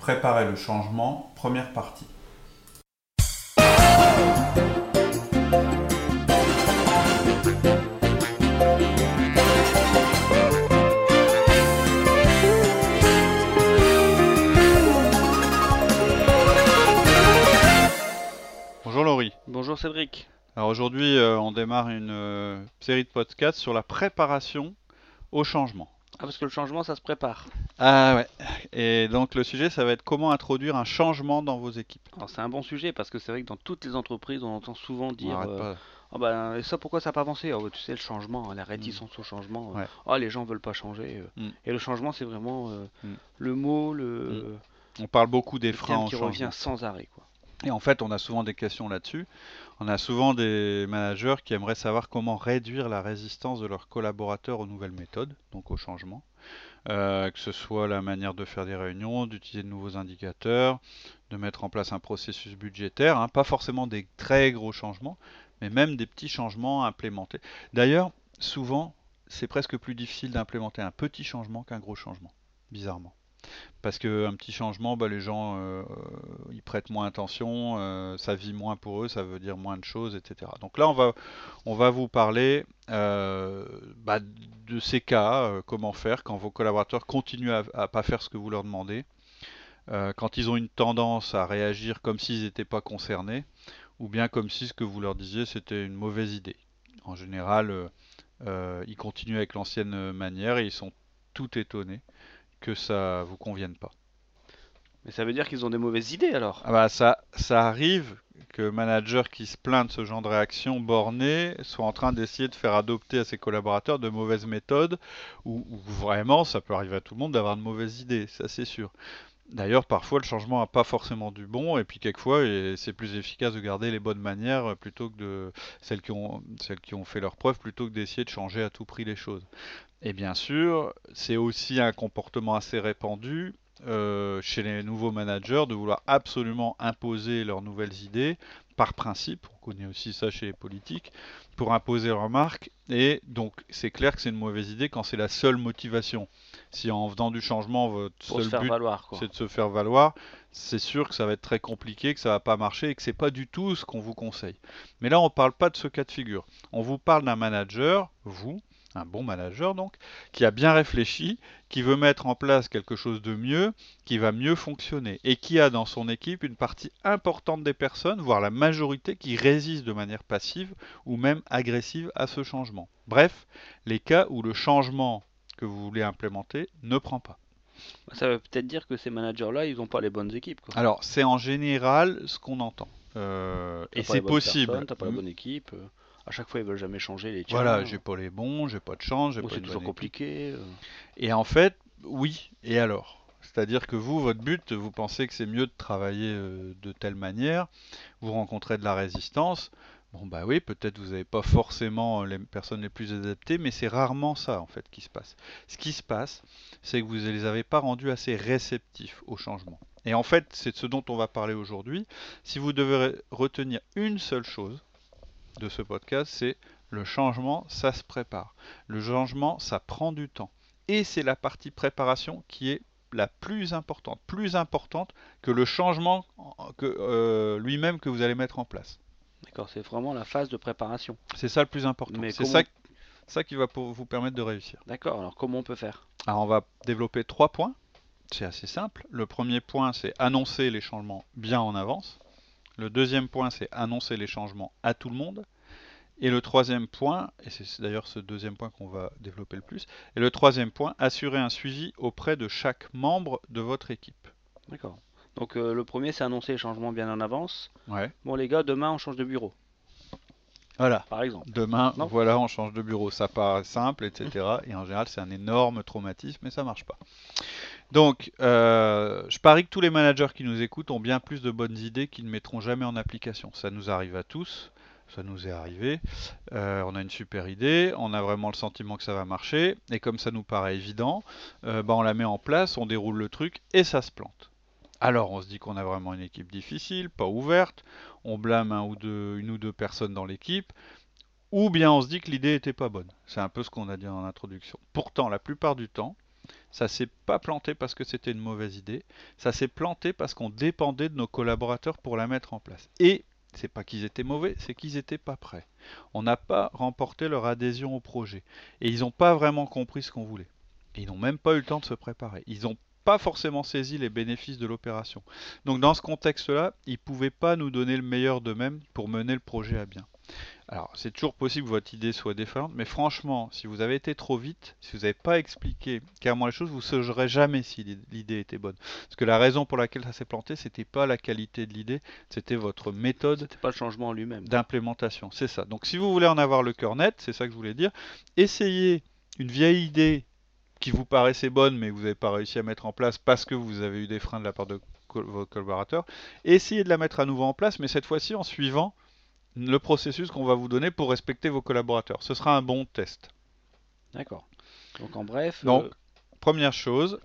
Préparer le changement, première partie. Bonjour Laurie. Bonjour Cédric. Alors aujourd'hui, euh, on démarre une euh, série de podcasts sur la préparation au changement. Ah, parce que le changement, ça se prépare. Ah ouais. Et donc le sujet, ça va être comment introduire un changement dans vos équipes. Alors c'est un bon sujet parce que c'est vrai que dans toutes les entreprises, on entend souvent dire On euh. Ah ben, et ça pourquoi ça n'a pas avancé? Oh, Tu sais, le changement, la réticence au changement. euh, Ouais. Oh, les gens veulent pas changer. euh. Mm. Et le changement, c'est vraiment euh, Mm. le mot, le, On parle beaucoup des freins au qui changement. revient sans arrêt. Quoi. Et en fait, on a souvent des questions là-dessus. On a souvent des managers qui aimeraient savoir comment réduire la résistance de leurs collaborateurs aux nouvelles méthodes, donc au changement. Euh, que ce soit la manière de faire des réunions, d'utiliser de nouveaux indicateurs, de mettre en place un processus budgétaire, hein, pas forcément des très gros changements, mais même des petits changements à implémenter. D'ailleurs, souvent, c'est presque plus difficile d'implémenter un petit changement qu'un gros changement, bizarrement. Parce qu'un petit changement, bah, les gens euh, y prêtent moins attention, euh, ça vit moins pour eux, ça veut dire moins de choses, etc. Donc là, on va, on va vous parler euh, bah, de ces cas, comment faire quand vos collaborateurs continuent à, à pas faire ce que vous leur demandez, quand ils ont une tendance à réagir comme s'ils n'étaient pas concernés, ou bien comme si ce que vous leur disiez c'était une mauvaise idée. En général, ils continuent avec l'ancienne manière et ils sont tout étonnés que ça vous convienne pas. Mais ça veut dire qu'ils ont des mauvaises idées alors. Ah bah ça, ça arrive que le manager qui se plaint de ce genre de réaction bornée soit en train d'essayer de faire adopter à ses collaborateurs de mauvaises méthodes, ou, ou vraiment, ça peut arriver à tout le monde d'avoir de mauvaises idées, ça c'est sûr. D'ailleurs, parfois le changement n'a pas forcément du bon, et puis quelquefois c'est plus efficace de garder les bonnes manières euh, plutôt que de celles qui ont, fait leurs preuves, plutôt que d'essayer de changer à tout prix les choses. Et bien sûr, c'est aussi un comportement assez répandu euh, chez les nouveaux managers de vouloir absolument imposer leurs nouvelles idées par principe, on connaît aussi ça chez les politiques, pour imposer leurs marques. Et donc c'est clair que c'est une mauvaise idée quand c'est la seule motivation. Si en faisant du changement, votre Pour seul but c'est de se faire valoir, c'est sûr que ça va être très compliqué, que ça va pas marcher et que c'est pas du tout ce qu'on vous conseille. Mais là, on parle pas de ce cas de figure. On vous parle d'un manager, vous, un bon manager donc, qui a bien réfléchi, qui veut mettre en place quelque chose de mieux, qui va mieux fonctionner et qui a dans son équipe une partie importante des personnes, voire la majorité, qui résistent de manière passive ou même agressive à ce changement. Bref, les cas où le changement que vous voulez implémenter ne prend pas. Ça veut peut-être dire que ces managers-là, ils n'ont pas les bonnes équipes. Quoi. Alors, c'est en général ce qu'on entend. Euh, et c'est possible. T'as pas la Mm. bonne équipe. euh, à chaque fois, ils veulent jamais changer les tiens. Voilà, j'ai pas les bons, j'ai pas de chance, j'ai Ou pas c'est toujours équipe. compliqué. euh. Et en fait, oui, et alors? C'est-à-dire que vous, votre but, vous pensez que c'est mieux de travailler de telle manière, vous rencontrez de la résistance. Bon, bah oui, peut-être vous n'avez pas forcément les personnes les plus adaptées, mais c'est rarement ça en fait qui se passe. Ce qui se passe, c'est que vous ne les avez pas rendus assez réceptifs au changement. Et en fait, c'est de ce dont on va parler aujourd'hui. Si vous devez retenir une seule chose de ce podcast, c'est le changement, ça se prépare. Le changement, ça prend du temps. Et c'est la partie préparation qui est la plus importante, plus importante que le changement euh, lui-même que vous allez mettre en place. D'accord, c'est vraiment la phase de préparation. C'est ça le plus important. Mais C'est comment- ça, ça qui va pour vous permettre de réussir. D'accord, alors comment on peut faire? Alors on va développer trois points. C'est assez simple. Le premier point, c'est annoncer les changements bien en avance. Le deuxième point, c'est annoncer les changements à tout le monde. Et le troisième point, et c'est d'ailleurs ce deuxième point qu'on va développer le plus, et le troisième point, assurer un suivi auprès de chaque membre de votre équipe. D'accord. Donc euh, le premier, c'est annoncer les changements bien en avance. Ouais. Bon les gars, demain on change de bureau, Voilà. par exemple. Demain, Non. voilà, on change de bureau. Ça paraît simple, etc. Et en général, c'est un énorme traumatisme, mais ça marche pas. Donc, euh, je parie que tous les managers qui nous écoutent ont bien plus de bonnes idées qu'ils ne mettront jamais en application. Ça nous arrive à tous, ça nous est arrivé. Euh, on a une super idée, on a vraiment le sentiment que ça va marcher, et comme ça nous paraît évident, euh, bah, on la met en place, on déroule le truc, et ça se plante. Alors on se dit qu'on a vraiment une équipe difficile, pas ouverte, on blâme une ou deux personnes dans l'équipe, ou bien on se dit que l'idée était pas bonne. C'est un peu ce qu'on a dit en introduction. Pourtant, la plupart du temps, ça s'est pas planté parce que c'était une mauvaise idée, ça s'est planté parce qu'on dépendait de nos collaborateurs pour la mettre en place. Et c'est pas qu'ils étaient mauvais, c'est qu'ils n'étaient pas prêts. On n'a pas remporté leur adhésion au projet. Et ils n'ont pas vraiment compris ce qu'on voulait. ils n'ont même pas eu le temps de se préparer. Ils n'ont pas forcément saisi les bénéfices de l'opération. Donc dans ce contexte-là, ils ne pouvaient pas nous donner le meilleur d'eux-mêmes pour mener le projet à bien. Alors, c'est toujours possible que votre idée soit défaillante, mais franchement, si vous avez été trop vite, si vous n'avez pas expliqué clairement les choses, vous ne saurez jamais si l'idée était bonne. Parce que la raison pour laquelle ça s'est planté, c'était pas la qualité de l'idée, c'était votre méthode. C'était pas le changement en lui-même. D'implémentation, c'est ça. Donc, si vous voulez en avoir le cœur net, c'est ça que je voulais dire, essayez une vieille idée qui vous paraissait bonne, mais que vous n'avez pas réussi à mettre en place parce que vous avez eu des freins de la part de vos collaborateurs. Essayez de la mettre à nouveau en place, mais cette fois-ci en suivant le processus qu'on va vous donner pour respecter vos collaborateurs. Ce sera un bon test. D'accord. Donc en bref. Donc, euh, première chose,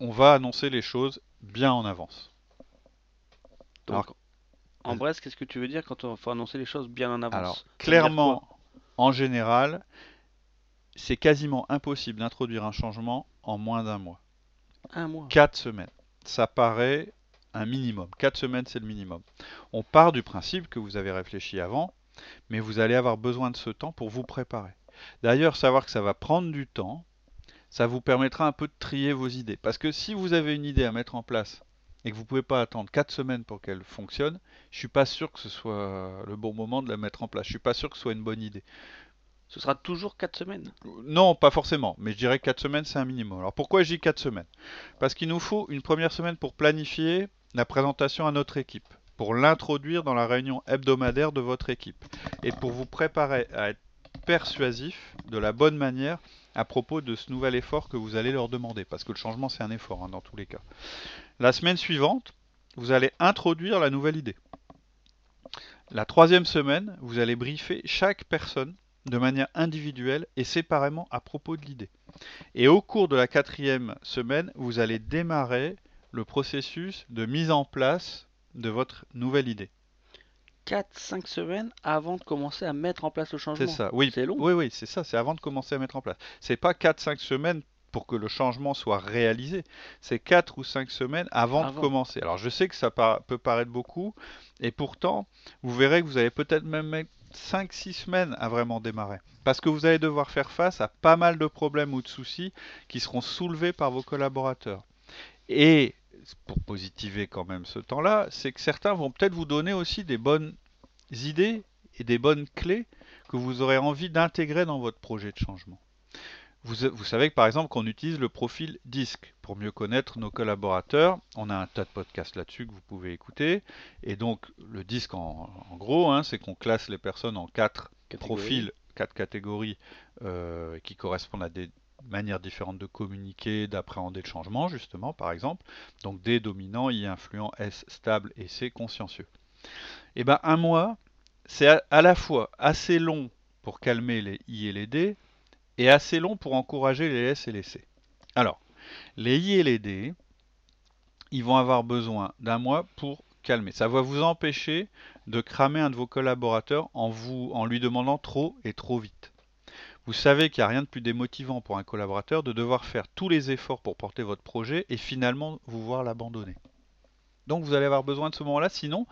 on va annoncer les choses bien en avance. Donc, en bref, qu'est-ce que tu veux dire quand on faut annoncer les choses bien en avance? Alors, clairement, en général, c'est quasiment impossible d'introduire un changement en moins d'un mois. Un mois. Quatre semaines. Ça paraît un minimum. 4 semaines, c'est le minimum. On part du principe que vous avez réfléchi avant, mais vous allez avoir besoin de ce temps pour vous préparer. D'ailleurs, savoir que ça va prendre du temps, ça vous permettra un peu de trier vos idées. Parce que si vous avez une idée à mettre en place et que vous ne pouvez pas attendre 4 semaines pour qu'elle fonctionne, je ne suis pas sûr que ce soit le bon moment de la mettre en place. Je ne suis pas sûr que ce soit une bonne idée. Ce sera toujours 4 semaines Non, pas forcément, mais je dirais que 4 semaines c'est un minimum. Alors pourquoi je dis 4 semaines? Parce qu'il nous faut une première semaine pour planifier la présentation à notre équipe, pour l'introduire dans la réunion hebdomadaire de votre équipe et pour vous préparer à être persuasif de la bonne manière à propos de ce nouvel effort que vous allez leur demander, parce que le changement c'est un effort hein, dans tous les cas. La semaine suivante, vous allez introduire la nouvelle idée. La troisième semaine, vous allez briefer chaque personne de manière individuelle et séparément à propos de l'idée. Et au cours de la quatrième semaine, vous allez démarrer le processus de mise en place de votre nouvelle idée. 4-5 semaines avant de commencer à mettre en place le changement. C'est ça, oui. C'est long. Oui, oui, c'est ça, c'est avant de commencer à mettre en place. C'est pas 4-5 semaines pour que le changement soit réalisé. C'est 4 ou 5 semaines avant, de commencer. Alors je sais que ça peut paraître beaucoup, et pourtant, vous verrez que vous allez peut-être même mettre 5-6 semaines à vraiment démarrer. Parce que vous allez devoir faire face à pas mal de problèmes ou de soucis qui seront soulevés par vos collaborateurs. Et pour positiver quand même ce temps-là, c'est que certains vont peut-être vous donner aussi des bonnes idées et des bonnes clés que vous aurez envie d'intégrer dans votre projet de changement. Vous, savez que par exemple qu'on utilise le profil disque pour mieux connaître nos collaborateurs. On a un tas de podcasts là-dessus que vous pouvez écouter. Et donc le disque en, gros, hein, c'est qu'on classe les personnes en quatre profils, quatre catégories euh, qui correspondent à des manière différente de communiquer, d'appréhender le changement, justement, par exemple. Donc D dominant, I influent, S stable et C consciencieux. Et eh bien un mois, c'est à, la fois assez long pour calmer les I et les D, et assez long pour encourager les S et. Alors, les I et les D, ils vont avoir besoin d'un mois pour calmer. Ça va vous empêcher de cramer un de vos collaborateurs en, vous, en lui demandant trop et trop vite. Vous savez qu'il n'y a rien de plus démotivant pour un collaborateur de devoir faire tous les efforts pour porter votre projet et finalement vous voir l'abandonner. Donc vous allez avoir besoin de ce moment-là, sinon,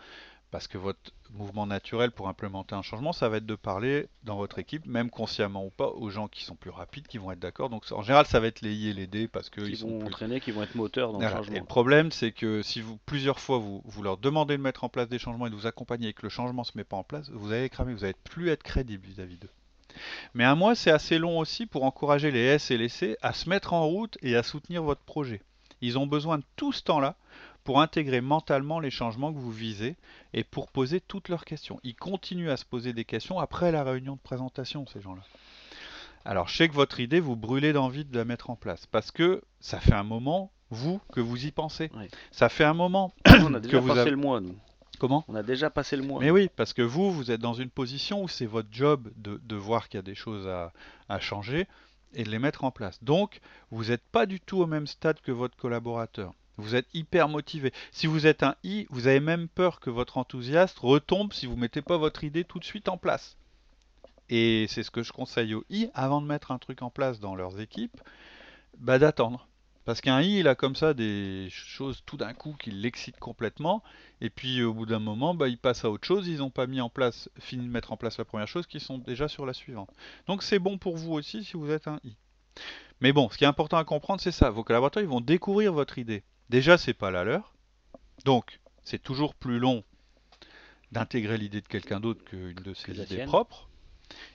parce que votre mouvement naturel pour implémenter un changement, ça va être de parler dans votre équipe, même consciemment ou pas, aux gens qui sont plus rapides, qui vont être d'accord. Donc en général, ça va être les I et les D parce qu'ils vont entraîner, qui vont être moteurs dans le changement. Et le problème, c'est que si vous plusieurs fois vous, vous, leur demandez de mettre en place des changements et de vous accompagner et que le changement ne se met pas en place, vous allez cramer, vous n'allez plus être crédible vis-à-vis d'eux. Mais un mois, c'est assez long aussi pour encourager les S et les C à se mettre en route et à soutenir votre projet. Ils ont besoin de tout ce temps-là pour intégrer mentalement les changements que vous visez et pour poser toutes leurs questions. Ils continuent à se poser des questions après la réunion de présentation, ces gens-là. Alors je sais que votre idée, vous brûlez d'envie de la mettre en place parce que ça fait un moment, vous, que vous y pensez. Ça fait un moment On a déjà passé le mois, nous. Comment On a déjà passé le mois. Mais oui, parce que vous, vous êtes dans une position où c'est votre job de, voir qu'il y a des choses à, changer et de les mettre en place. Donc, vous n'êtes pas du tout au même stade que votre collaborateur. Vous êtes hyper motivé. Si vous êtes un I, vous avez même peur que votre enthousiasme retombe si vous ne mettez pas votre idée tout de suite en place. Et c'est ce que je conseille aux I, avant de mettre un truc en place dans leurs équipes, bah d'attendre. Parce qu'un I, il a comme ça des choses tout d'un coup qui l'excitent complètement, et puis au bout d'un moment, bah, il passe à autre chose, ils n'ont pas mis en place, fini de mettre en place la première chose, qui sont déjà sur la suivante. Donc c'est bon pour vous aussi si vous êtes un I. Mais bon, ce qui est important à comprendre, c'est ça. Vos collaborateurs, ils vont découvrir votre idée. Déjà, c'est pas la leur. Donc, c'est toujours plus long d'intégrer l'idée de quelqu'un d'autre qu'une de ses idées propres.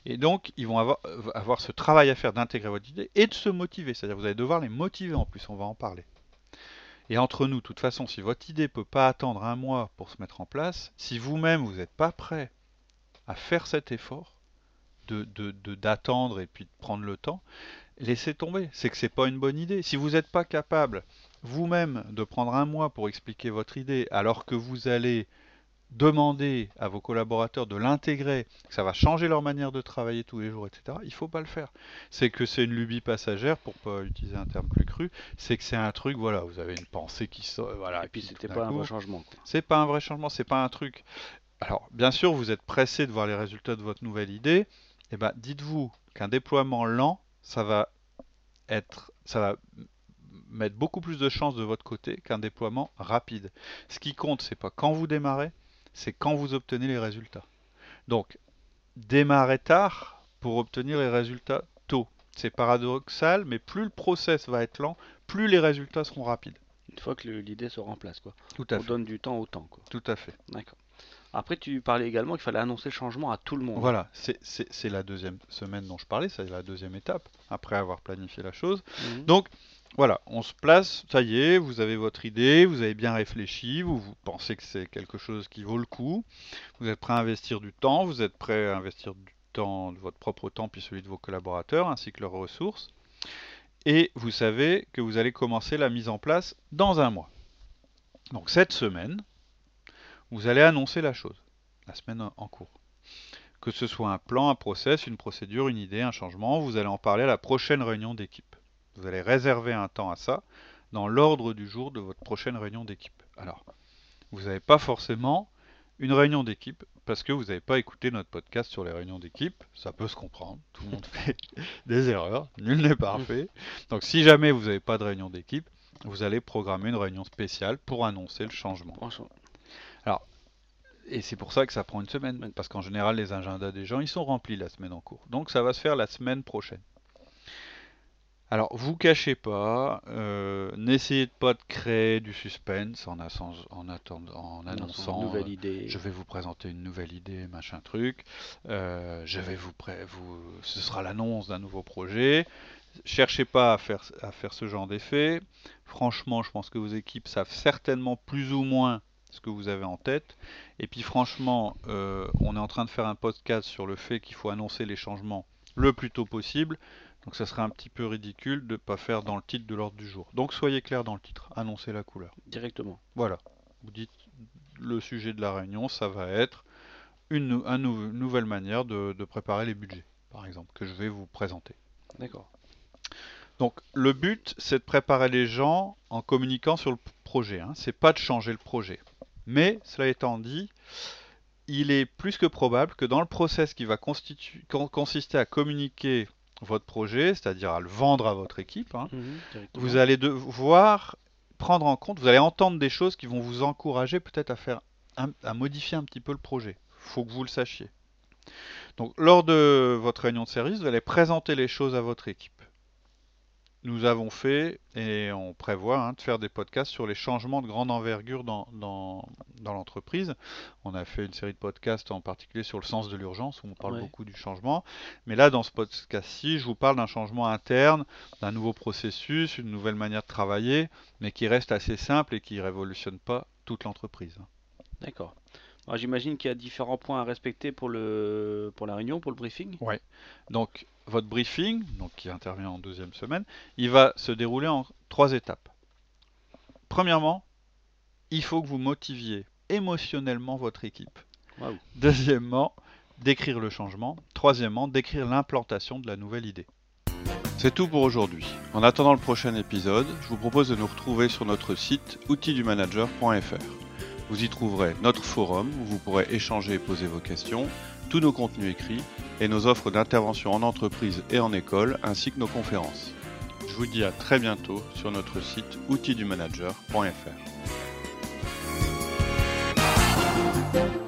Et donc, ils vont avoir, avoir ce travail à faire d'intégrer votre idée et de se motiver. C'est-à-dire vous allez devoir les motiver en plus, on va en parler. Et entre nous, de toute façon, si votre idée ne peut pas attendre un mois pour se mettre en place, si vous-même vous n'êtes pas prêt à faire cet effort de, d'attendre et puis de prendre le temps, laissez tomber. C'est que ce n'est pas une bonne idée. Si vous n'êtes pas capable vous-même de prendre un mois pour expliquer votre idée alors que vous allez demander à vos collaborateurs de l'intégrer, que ça va changer leur manière de travailler tous les jours, etc., il ne faut pas le faire. C'est que c'est une lubie passagère, pour pas utiliser un terme plus cru, c'est que c'est un truc, voilà, vous avez une pensée qui sort, voilà. Et puis c'était pas un vrai changement. C'est pas un vrai changement, c'est pas un truc. Alors, bien sûr, vous êtes pressé de voir les résultats de votre nouvelle idée, et eh ben, dites-vous qu'un déploiement lent, ça va être, ça va mettre beaucoup plus de chances de votre côté qu'un déploiement rapide. Ce qui compte, c'est pas quand vous démarrez, c'est quand vous obtenez les résultats. Donc, démarrer tard pour obtenir les résultats tôt. C'est paradoxal, mais plus le process va être lent, plus les résultats seront rapides. Une fois que l'idée se remplace, quoi. Tout à On donne du temps au temps, quoi. Tout à fait. D'accord. Après, tu parlais également qu'il fallait annoncer le changement à tout le monde. Voilà, c'est la deuxième semaine dont je parlais, c'est la deuxième étape, après avoir planifié la chose. Mhm. Donc, voilà, on se place, ça y est, vous avez votre idée, vous avez bien réfléchi, vous, pensez que c'est quelque chose qui vaut le coup, vous êtes prêt à investir du temps, vous êtes prêt à investir du temps, de votre propre temps, puis celui de vos collaborateurs, ainsi que leurs ressources, et vous savez que vous allez commencer la mise en place dans un mois. Donc cette semaine, vous allez annoncer la chose, la semaine en cours. Que ce soit un plan, un process, une procédure, une idée, un changement, vous allez en parler à la prochaine réunion d'équipe. Vous allez réserver un temps à ça dans l'ordre du jour de votre prochaine réunion d'équipe. Alors, vous n'avez pas forcément une réunion d'équipe parce que vous n'avez pas écouté notre podcast sur les réunions d'équipe. Ça peut se comprendre. Tout le monde fait des erreurs. Nul n'est parfait. Donc, si jamais vous n'avez pas de réunion d'équipe, vous allez programmer une réunion spéciale pour annoncer le changement. Alors, et c'est pour ça que ça prend une semaine, parce qu'en général, les agendas des gens, ils sont remplis la semaine en cours. Donc, ça va se faire la semaine prochaine. Alors, vous cachez pas, euh, n'essayez pas de créer du suspense en, en, annonçant nouvelle euh, idée. je vais vous présenter une nouvelle idée, machin truc, euh, je vais vous, vous ce sera l'annonce d'un nouveau projet. Cherchez pas à faire, à faire ce genre d'effet. Franchement, je pense que vos équipes savent certainement plus ou moins ce que vous avez en tête. Et puis franchement, on est en train de faire un podcast sur le fait qu'il faut annoncer les changements le plus tôt possible. Donc ça serait un petit peu ridicule de ne pas faire dans le titre de l'ordre du jour. Donc soyez clair dans le titre, annoncez la couleur. Directement. Voilà. Vous dites le sujet de la réunion, ça va être une, nouvelle manière de, préparer les budgets, par exemple, que je vais vous présenter. D'accord. Donc le but, c'est de préparer les gens en communiquant sur le projet. Hein. C'est pas de changer le projet. Mais cela étant dit, il est plus que probable que dans le process qui va consister à communiquer votre projet, c'est-à-dire à le vendre à votre équipe, hein, mhm, vous allez devoir prendre en compte, vous allez entendre des choses qui vont vous encourager peut-être à faire, à modifier un petit peu le projet. Il faut que vous le sachiez. Donc, lors de votre réunion de service, vous allez présenter les choses à votre équipe nous avons fait et on prévoit hein, de faire des podcasts sur les changements de grande envergure dans, dans, l'entreprise. On a fait une série de podcasts en particulier sur le sens de l'urgence où on parle beaucoup du changement. Mais là, dans ce podcast-ci, je vous parle d'un changement interne, d'un nouveau processus, une nouvelle manière de travailler, mais qui reste assez simple et qui ne révolutionne pas toute l'entreprise. D'accord. J'imagine qu'il y a différents points à respecter pour, le, pour la réunion, pour le briefing. Oui. Donc, votre briefing, donc qui intervient en deuxième semaine, il va se dérouler en trois étapes. Premièrement, il faut que vous motiviez émotionnellement votre équipe. Deuxièmement, décrire le changement. Troisièmement, décrire l'implantation de la nouvelle idée. C'est tout pour aujourd'hui. En attendant le prochain épisode, je vous propose de nous retrouver sur notre site outildumanager.fr. Vous y trouverez notre forum où vous pourrez échanger et poser vos questions, tous nos contenus écrits et nos offres d'intervention en entreprise et en école ainsi que nos conférences. Je vous dis à très bientôt sur notre site outildumanager.fr.